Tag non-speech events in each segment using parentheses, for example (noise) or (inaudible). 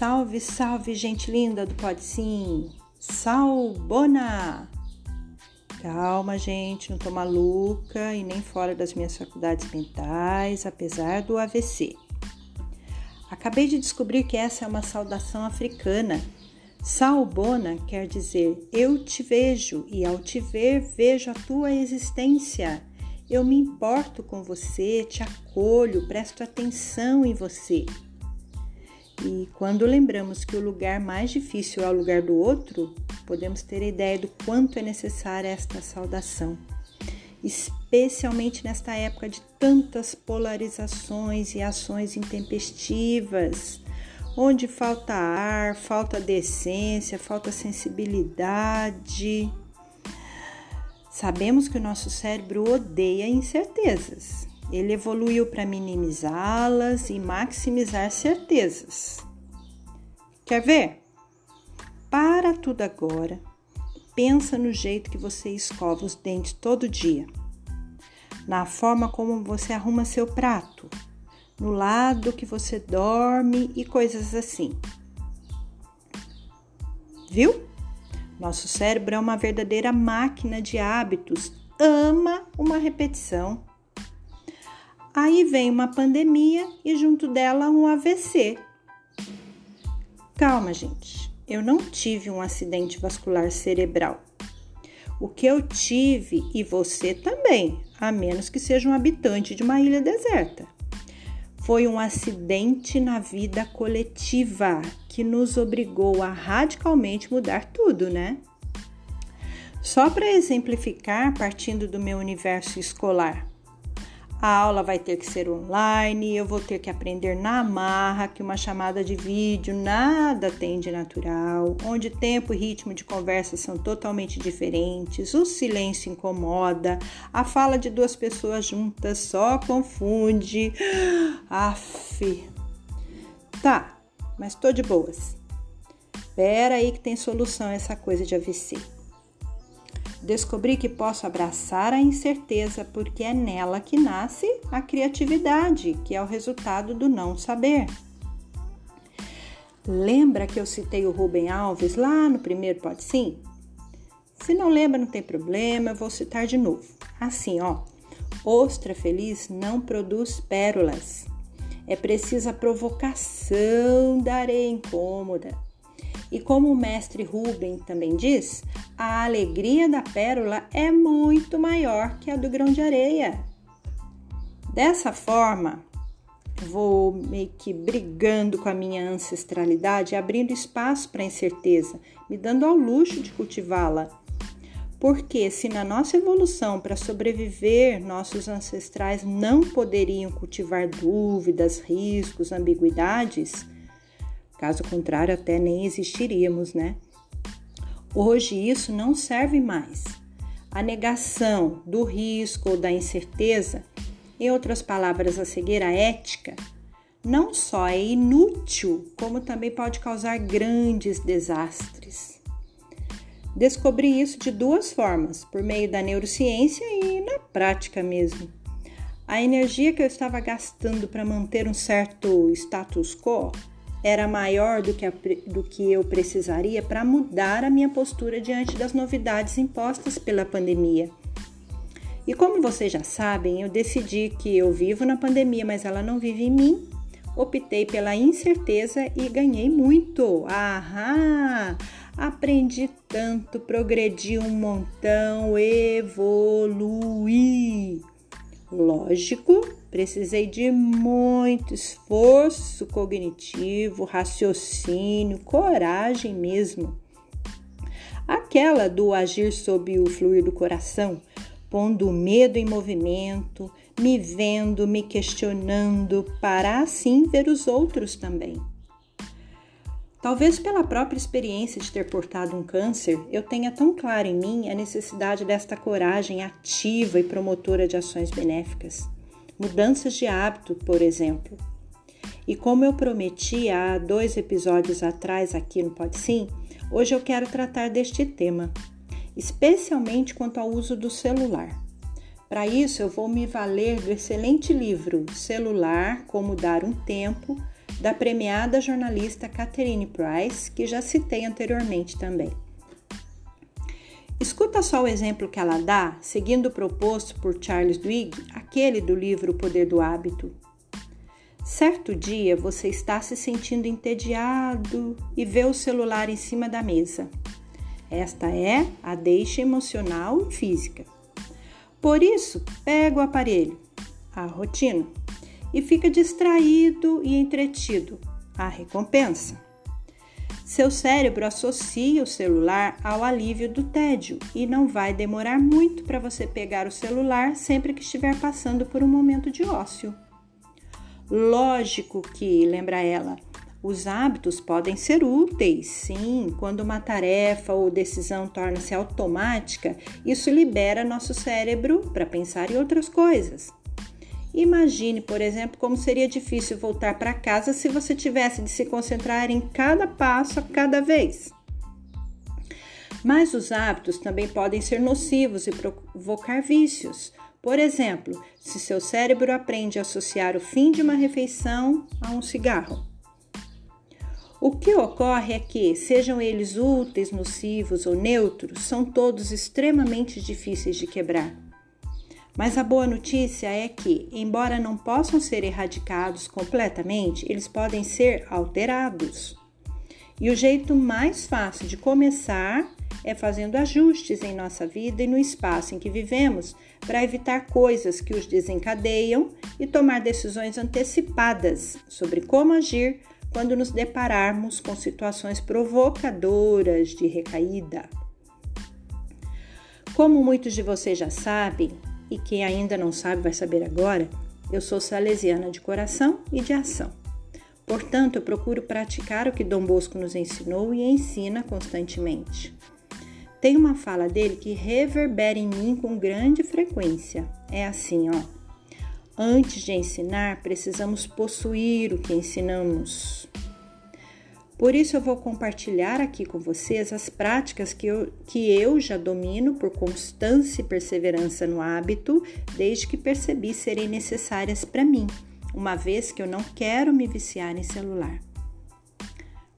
Salve, salve, gente linda do Pode Sim! Salbona! Calma, gente, não tô maluca e nem fora das minhas faculdades mentais, apesar do AVC. Acabei de descobrir que essa é uma saudação africana. Salbona quer dizer eu te vejo e ao te ver vejo a tua existência. Eu me importo com você, te acolho, presto atenção em você. E quando lembramos que o lugar mais difícil é o lugar do outro, podemos ter ideia do quanto é necessária esta saudação, especialmente nesta época de tantas polarizações e ações intempestivas, onde falta ar, falta decência, falta sensibilidade. Sabemos que o nosso cérebro odeia incertezas ele evoluiu para minimizá-las e maximizar certezas. Quer ver? Para tudo agora. Pensa no jeito que você escova os dentes todo dia, na forma como você arruma seu prato, no lado que você dorme e coisas assim. Viu? Nosso cérebro é uma verdadeira máquina de hábitos, ama uma repetição. Aí vem uma pandemia e junto dela um AVC. Calma, gente. Eu não tive um acidente vascular cerebral. O que eu tive e você também, a menos que seja um habitante de uma ilha deserta. Foi um acidente na vida coletiva que nos obrigou a radicalmente mudar tudo, né? Só para exemplificar, partindo do meu universo escolar, a aula vai ter que ser online, eu vou ter que aprender na marra que uma chamada de vídeo nada tem de natural, onde tempo e ritmo de conversa são totalmente diferentes, o silêncio incomoda, a fala de duas pessoas juntas só confunde. (gasps) Aff. Tá, mas tô de boas. Pera aí que tem solução essa coisa de AVC. Descobri que posso abraçar a incerteza porque é nela que nasce a criatividade, que é o resultado do não saber. Lembra que eu citei o Rubem Alves lá no primeiro Pode Sim? Se não lembra, não tem problema, eu vou citar de novo. Assim, ó. Ostra feliz não produz pérolas. É preciso a provocação da areia incômoda e como o mestre Rubem também diz, a alegria da pérola é muito maior que a do grão de areia. Dessa forma, vou meio que brigando com a minha ancestralidade, abrindo espaço para a incerteza, me dando ao luxo de cultivá-la. Porque se na nossa evolução para sobreviver nossos ancestrais não poderiam cultivar dúvidas, riscos, ambiguidades, Caso contrário, até nem existiríamos, né? Hoje isso não serve mais. A negação do risco ou da incerteza, em outras palavras, a cegueira ética, não só é inútil, como também pode causar grandes desastres. Descobri isso de duas formas, por meio da neurociência e na prática mesmo. A energia que eu estava gastando para manter um certo status quo era maior do que, a, do que eu precisaria para mudar a minha postura diante das novidades impostas pela pandemia. E como vocês já sabem, eu decidi que eu vivo na pandemia, mas ela não vive em mim. Optei pela incerteza e ganhei muito. Ahá! Aprendi tanto, progredi um montão, evoluí. Lógico, precisei de muito esforço cognitivo, raciocínio, coragem mesmo. Aquela do agir sob o fluir do coração, pondo o medo em movimento, me vendo, me questionando, para assim ver os outros também. Talvez pela própria experiência de ter portado um câncer, eu tenha tão claro em mim a necessidade desta coragem ativa e promotora de ações benéficas, mudanças de hábito, por exemplo. E como eu prometi há dois episódios atrás aqui no Pode Sim, hoje eu quero tratar deste tema, especialmente quanto ao uso do celular. Para isso, eu vou me valer do excelente livro Celular Como Dar um Tempo da premiada jornalista Catherine Price, que já citei anteriormente também. Escuta só o exemplo que ela dá, seguindo o proposto por Charles Duhigg, aquele do livro O Poder do Hábito. Certo dia você está se sentindo entediado e vê o celular em cima da mesa. Esta é a deixa emocional e física. Por isso, pega o aparelho, a rotina, e fica distraído e entretido, a recompensa. Seu cérebro associa o celular ao alívio do tédio e não vai demorar muito para você pegar o celular sempre que estiver passando por um momento de ócio. Lógico que, lembra ela, os hábitos podem ser úteis, sim, quando uma tarefa ou decisão torna-se automática, isso libera nosso cérebro para pensar em outras coisas. Imagine, por exemplo, como seria difícil voltar para casa se você tivesse de se concentrar em cada passo a cada vez. Mas os hábitos também podem ser nocivos e provocar vícios. Por exemplo, se seu cérebro aprende a associar o fim de uma refeição a um cigarro. O que ocorre é que, sejam eles úteis, nocivos ou neutros, são todos extremamente difíceis de quebrar. Mas a boa notícia é que, embora não possam ser erradicados completamente, eles podem ser alterados. E o jeito mais fácil de começar é fazendo ajustes em nossa vida e no espaço em que vivemos para evitar coisas que os desencadeiam e tomar decisões antecipadas sobre como agir quando nos depararmos com situações provocadoras de recaída. Como muitos de vocês já sabem, e quem ainda não sabe vai saber agora, eu sou salesiana de coração e de ação. Portanto, eu procuro praticar o que Dom Bosco nos ensinou e ensina constantemente. Tem uma fala dele que reverbera em mim com grande frequência. É assim, ó. Antes de ensinar, precisamos possuir o que ensinamos. Por isso, eu vou compartilhar aqui com vocês as práticas que eu, que eu já domino por constância e perseverança no hábito, desde que percebi serem necessárias para mim, uma vez que eu não quero me viciar em celular.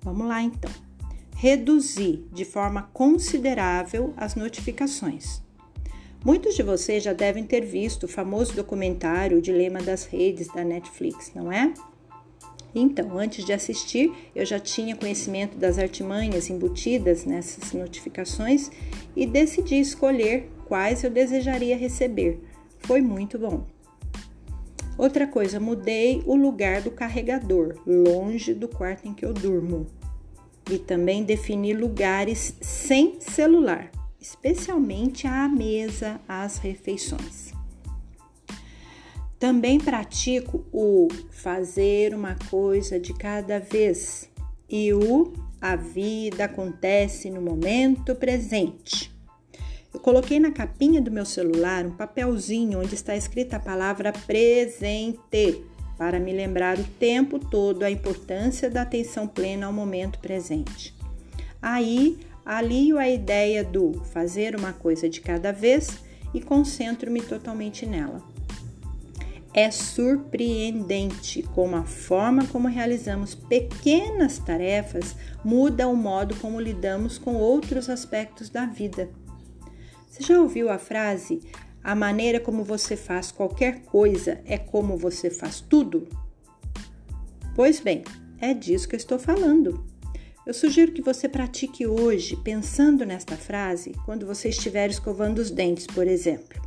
Vamos lá então. Reduzir de forma considerável as notificações. Muitos de vocês já devem ter visto o famoso documentário O Dilema das Redes da Netflix, não é? Então, antes de assistir, eu já tinha conhecimento das artimanhas embutidas nessas notificações e decidi escolher quais eu desejaria receber. Foi muito bom. Outra coisa, mudei o lugar do carregador, longe do quarto em que eu durmo. E também defini lugares sem celular especialmente à mesa, às refeições. Também pratico o fazer uma coisa de cada vez e o a vida acontece no momento presente. Eu coloquei na capinha do meu celular um papelzinho onde está escrita a palavra presente para me lembrar o tempo todo a importância da atenção plena ao momento presente. Aí alio a ideia do fazer uma coisa de cada vez e concentro-me totalmente nela. É surpreendente como a forma como realizamos pequenas tarefas muda o modo como lidamos com outros aspectos da vida. Você já ouviu a frase: a maneira como você faz qualquer coisa é como você faz tudo? Pois bem, é disso que eu estou falando. Eu sugiro que você pratique hoje, pensando nesta frase, quando você estiver escovando os dentes, por exemplo.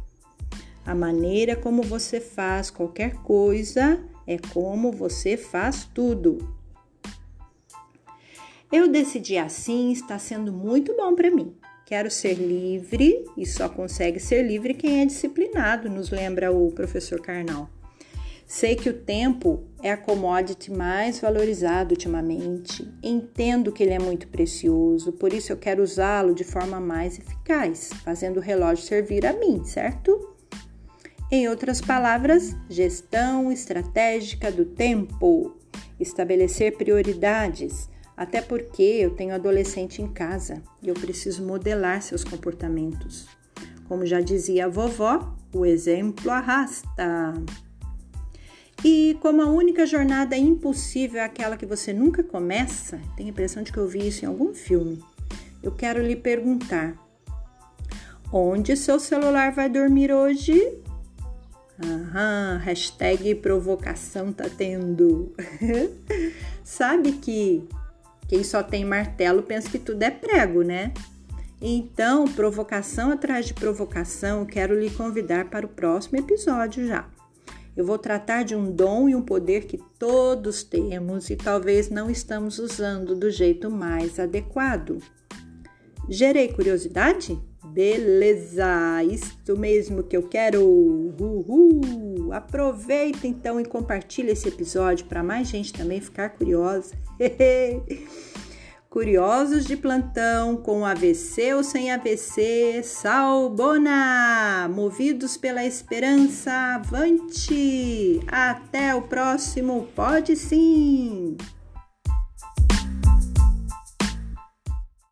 A maneira como você faz qualquer coisa é como você faz tudo. Eu decidi assim, está sendo muito bom para mim. Quero ser livre e só consegue ser livre quem é disciplinado, nos lembra o professor Karnal. Sei que o tempo é a commodity mais valorizada ultimamente. Entendo que ele é muito precioso, por isso eu quero usá-lo de forma mais eficaz, fazendo o relógio servir a mim, certo? Em outras palavras, gestão estratégica do tempo, estabelecer prioridades, até porque eu tenho adolescente em casa e eu preciso modelar seus comportamentos. Como já dizia a vovó, o exemplo arrasta. E como a única jornada impossível é aquela que você nunca começa, tenho a impressão de que eu vi isso em algum filme. Eu quero lhe perguntar: onde seu celular vai dormir hoje? Aham, hashtag provocação tá tendo. (laughs) Sabe que quem só tem martelo pensa que tudo é prego, né? Então, provocação atrás de provocação, quero lhe convidar para o próximo episódio já. Eu vou tratar de um dom e um poder que todos temos e talvez não estamos usando do jeito mais adequado. Gerei curiosidade? Beleza, isto mesmo que eu quero. Uhul. Aproveita então e compartilha esse episódio para mais gente também ficar curiosa. (laughs) Curiosos de plantão, com AVC ou sem AVC, Salbona! Movidos pela esperança, avante! Até o próximo Pode Sim!